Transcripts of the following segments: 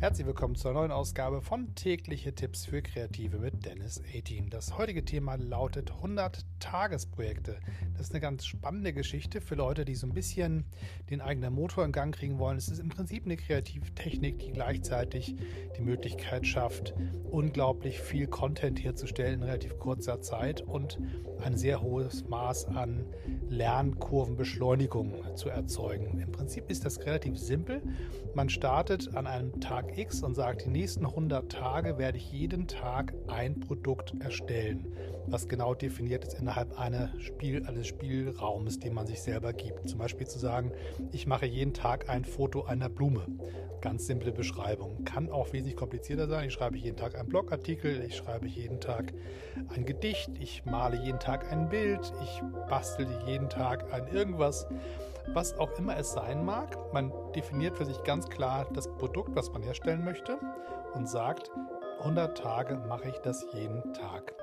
Herzlich willkommen zur neuen Ausgabe von Tägliche Tipps für Kreative mit Dennis 18. Das heutige Thema lautet 100 Tagesprojekte. Das ist eine ganz spannende Geschichte für Leute, die so ein bisschen den eigenen Motor in Gang kriegen wollen. Es ist im Prinzip eine Kreativtechnik, die gleichzeitig die Möglichkeit schafft, unglaublich viel Content herzustellen in relativ kurzer Zeit und ein sehr hohes Maß an Lernkurvenbeschleunigung zu erzeugen. Im Prinzip ist das relativ simpel. Man startet an einem Tag X und sagt, die nächsten 100 Tage werde ich jeden Tag ein Produkt erstellen, was genau definiert ist innerhalb einer Spiel, eines Spielraumes, den man sich selber gibt. Zum Beispiel zu sagen, ich mache jeden Tag ein Foto einer Blume. Ganz simple Beschreibung. Kann auch wesentlich komplizierter sein. Ich schreibe jeden Tag einen Blogartikel, ich schreibe jeden Tag ein Gedicht, ich male jeden Tag ein Bild, ich bastel jeden Tag ein irgendwas was auch immer es sein mag. Man definiert für sich ganz klar das Produkt, was man herstellen möchte und sagt, 100 Tage mache ich das jeden Tag.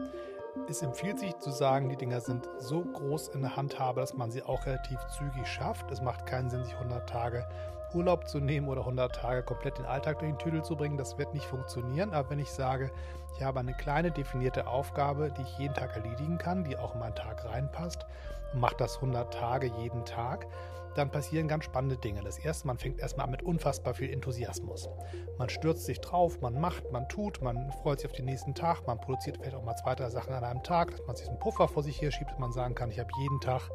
Es empfiehlt sich zu sagen, die Dinger sind so groß in der Handhabe, dass man sie auch relativ zügig schafft. Es macht keinen Sinn, sich 100 Tage Urlaub zu nehmen oder 100 Tage komplett den Alltag durch den Tüdel zu bringen. Das wird nicht funktionieren. Aber wenn ich sage, ich habe eine kleine definierte Aufgabe, die ich jeden Tag erledigen kann, die auch in meinen Tag reinpasst und mache das 100 Tage jeden Tag, dann passieren ganz spannende Dinge. Das erste, man fängt erstmal an mit unfassbar viel Enthusiasmus. Man stürzt sich drauf, man macht, man tut, man freut sich auf den nächsten Tag, man produziert vielleicht auch mal zwei, drei Sachen an einem Tag, dass man sich einen Puffer vor sich her schiebt, dass man sagen kann, ich habe jeden Tag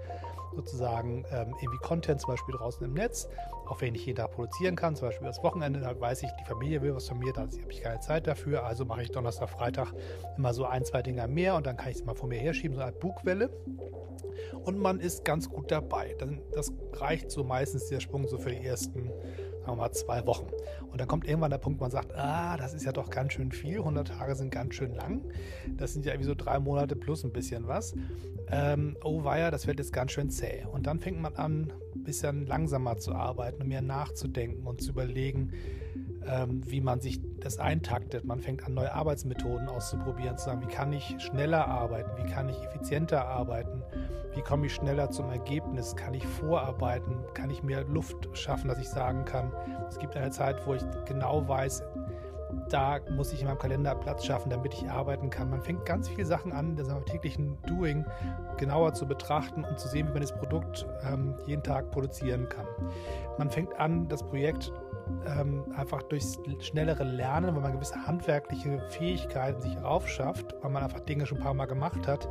sozusagen ähm, irgendwie Content zum Beispiel draußen im Netz, auch wenn ich jeden Tag produzieren kann, zum Beispiel das Wochenende, da weiß ich, die Familie will was von mir, da habe ich keine Zeit dafür, also mache ich Donnerstag, Freitag immer so ein, zwei Dinger mehr und dann kann ich es mal vor mir herschieben, so eine Art Bugwelle und man ist ganz gut dabei. Das reicht so meistens der Sprung so für die ersten, sagen wir mal, zwei Wochen. Und dann kommt irgendwann der Punkt, man sagt, ah, das ist ja doch ganz schön viel. 100 Tage sind ganz schön lang. Das sind ja irgendwie so drei Monate plus ein bisschen was. Ähm, oh weia, das wird jetzt ganz schön zäh. Und dann fängt man an, ein bisschen langsamer zu arbeiten und mehr nachzudenken und zu überlegen, wie man sich das eintaktet. Man fängt an, neue Arbeitsmethoden auszuprobieren, zu sagen, wie kann ich schneller arbeiten, wie kann ich effizienter arbeiten, wie komme ich schneller zum Ergebnis, kann ich vorarbeiten, kann ich mehr Luft schaffen, dass ich sagen kann, es gibt eine Zeit, wo ich genau weiß, da muss ich in meinem Kalender Platz schaffen, damit ich arbeiten kann. Man fängt ganz viele Sachen an, das täglichen Doing genauer zu betrachten und zu sehen, wie man das Produkt ähm, jeden Tag produzieren kann. Man fängt an, das Projekt ähm, einfach durchs schnellere Lernen, weil man gewisse handwerkliche Fähigkeiten sich aufschafft, weil man einfach Dinge schon ein paar Mal gemacht hat,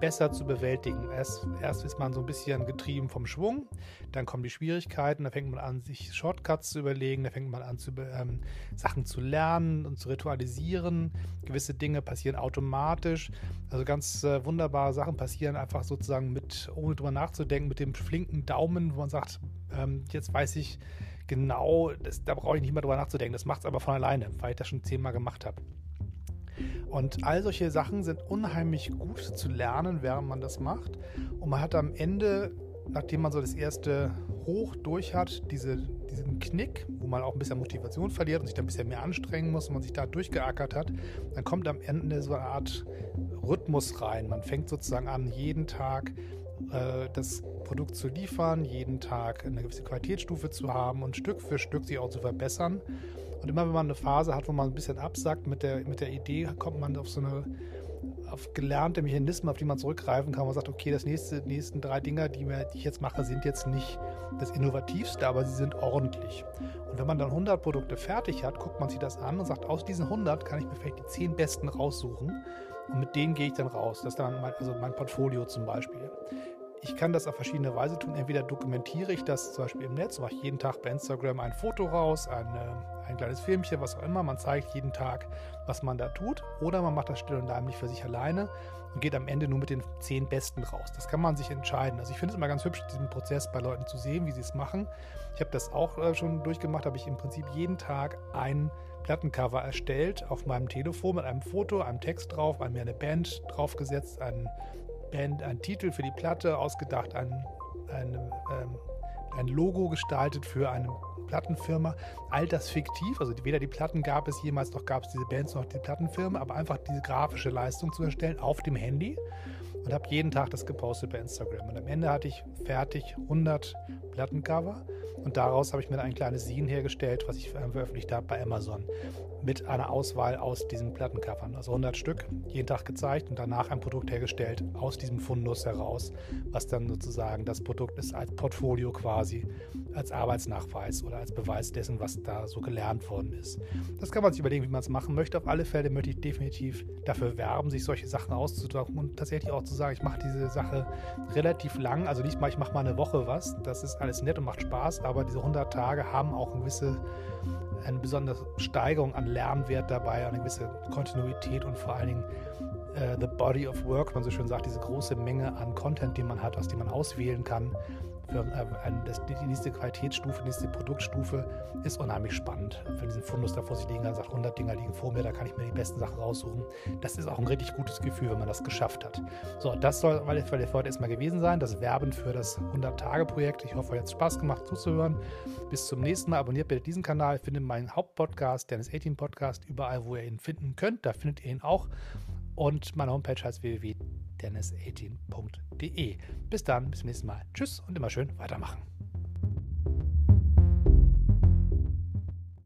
besser zu bewältigen. Erst, erst ist man so ein bisschen getrieben vom Schwung, dann kommen die Schwierigkeiten, da fängt man an, sich Shortcuts zu überlegen, da fängt man an, zu, ähm, Sachen zu lernen und zu ritualisieren. Gewisse Dinge passieren automatisch. Also ganz äh, wunderbare Sachen passieren einfach sozusagen mit, ohne drüber nachzudenken, mit dem flinken Daumen, wo man sagt, ähm, jetzt weiß ich, genau, das, da brauche ich nicht mehr drüber nachzudenken. Das macht es aber von alleine, weil ich das schon zehnmal gemacht habe. Und all solche Sachen sind unheimlich gut zu lernen, während man das macht. Und man hat am Ende, nachdem man so das erste Hoch durch hat, diese, diesen Knick, wo man auch ein bisschen Motivation verliert und sich dann ein bisschen mehr anstrengen muss und man sich da durchgeackert hat, dann kommt am Ende so eine Art Rhythmus rein. Man fängt sozusagen an, jeden Tag äh, das Produkt zu liefern, jeden Tag eine gewisse Qualitätsstufe zu haben und Stück für Stück sich auch zu verbessern. Und immer wenn man eine Phase hat, wo man ein bisschen absackt mit der, mit der Idee, kommt man auf so eine auf gelernte Mechanismen, auf die man zurückgreifen kann. Man sagt, okay, das nächste, die nächsten drei Dinger, die, wir, die ich jetzt mache, sind jetzt nicht das Innovativste, aber sie sind ordentlich. Und wenn man dann 100 Produkte fertig hat, guckt man sich das an und sagt, aus diesen 100 kann ich mir vielleicht die 10 besten raussuchen. Und mit denen gehe ich dann raus. Das ist dann mein, also mein Portfolio zum Beispiel. Ich kann das auf verschiedene Weise tun. Entweder dokumentiere ich das zum Beispiel im Netz, mache ich jeden Tag bei Instagram ein Foto raus, eine, ein kleines Filmchen, was auch immer. Man zeigt jeden Tag, was man da tut. Oder man macht das still und heimlich für sich alleine und geht am Ende nur mit den zehn Besten raus. Das kann man sich entscheiden. Also ich finde es immer ganz hübsch, diesen Prozess bei Leuten zu sehen, wie sie es machen. Ich habe das auch äh, schon durchgemacht, habe ich im Prinzip jeden Tag ein Plattencover erstellt auf meinem Telefon mit einem Foto, einem Text drauf, mir eine Band draufgesetzt, einen Band einen Titel für die Platte ausgedacht, ein, ein, ähm, ein Logo gestaltet für eine Plattenfirma. All das fiktiv, also weder die Platten gab es jemals, noch gab es diese Bands, noch die Plattenfirma, aber einfach diese grafische Leistung zu erstellen auf dem Handy und habe jeden Tag das gepostet bei Instagram. Und am Ende hatte ich fertig 100 Plattencover Und daraus habe ich mir ein kleines Scene hergestellt, was ich veröffentlicht habe bei Amazon mit einer Auswahl aus diesen Plattencovern. Also 100 Stück, jeden Tag gezeigt und danach ein Produkt hergestellt aus diesem Fundus heraus, was dann sozusagen das Produkt ist als Portfolio quasi, als Arbeitsnachweis oder als Beweis dessen, was da so gelernt worden ist. Das kann man sich überlegen, wie man es machen möchte. Auf alle Fälle möchte ich definitiv dafür werben, sich solche Sachen auszudrucken und tatsächlich auch zu sagen, ich mache diese Sache relativ lang. Also nicht mal, ich mache mal eine Woche was. Das ist alles nett und macht Spaß, aber diese 100 Tage haben auch eine gewisse eine besondere Steigerung an Lernwert dabei, eine gewisse Kontinuität und vor allen Dingen äh, the body of work, man so schön sagt, diese große Menge an Content, die man hat, aus dem man auswählen kann das, die nächste Qualitätsstufe, die nächste Produktstufe ist unheimlich spannend. Wenn diesen Fundus da vor sich liegen, dann sagt 100 Dinger liegen vor mir, da kann ich mir die besten Sachen raussuchen. Das ist auch ein richtig gutes Gefühl, wenn man das geschafft hat. So, das soll weil für heute erstmal gewesen sein, das Werben für das 100-Tage-Projekt. Ich hoffe, euch hat Spaß gemacht zuzuhören. Bis zum nächsten Mal. Abonniert bitte diesen Kanal, findet meinen Hauptpodcast, Dennis 18 Podcast, überall, wo ihr ihn finden könnt. Da findet ihr ihn auch. Und meine Homepage heißt www dennis18.de. Bis dann, bis zum nächsten Mal. Tschüss und immer schön weitermachen.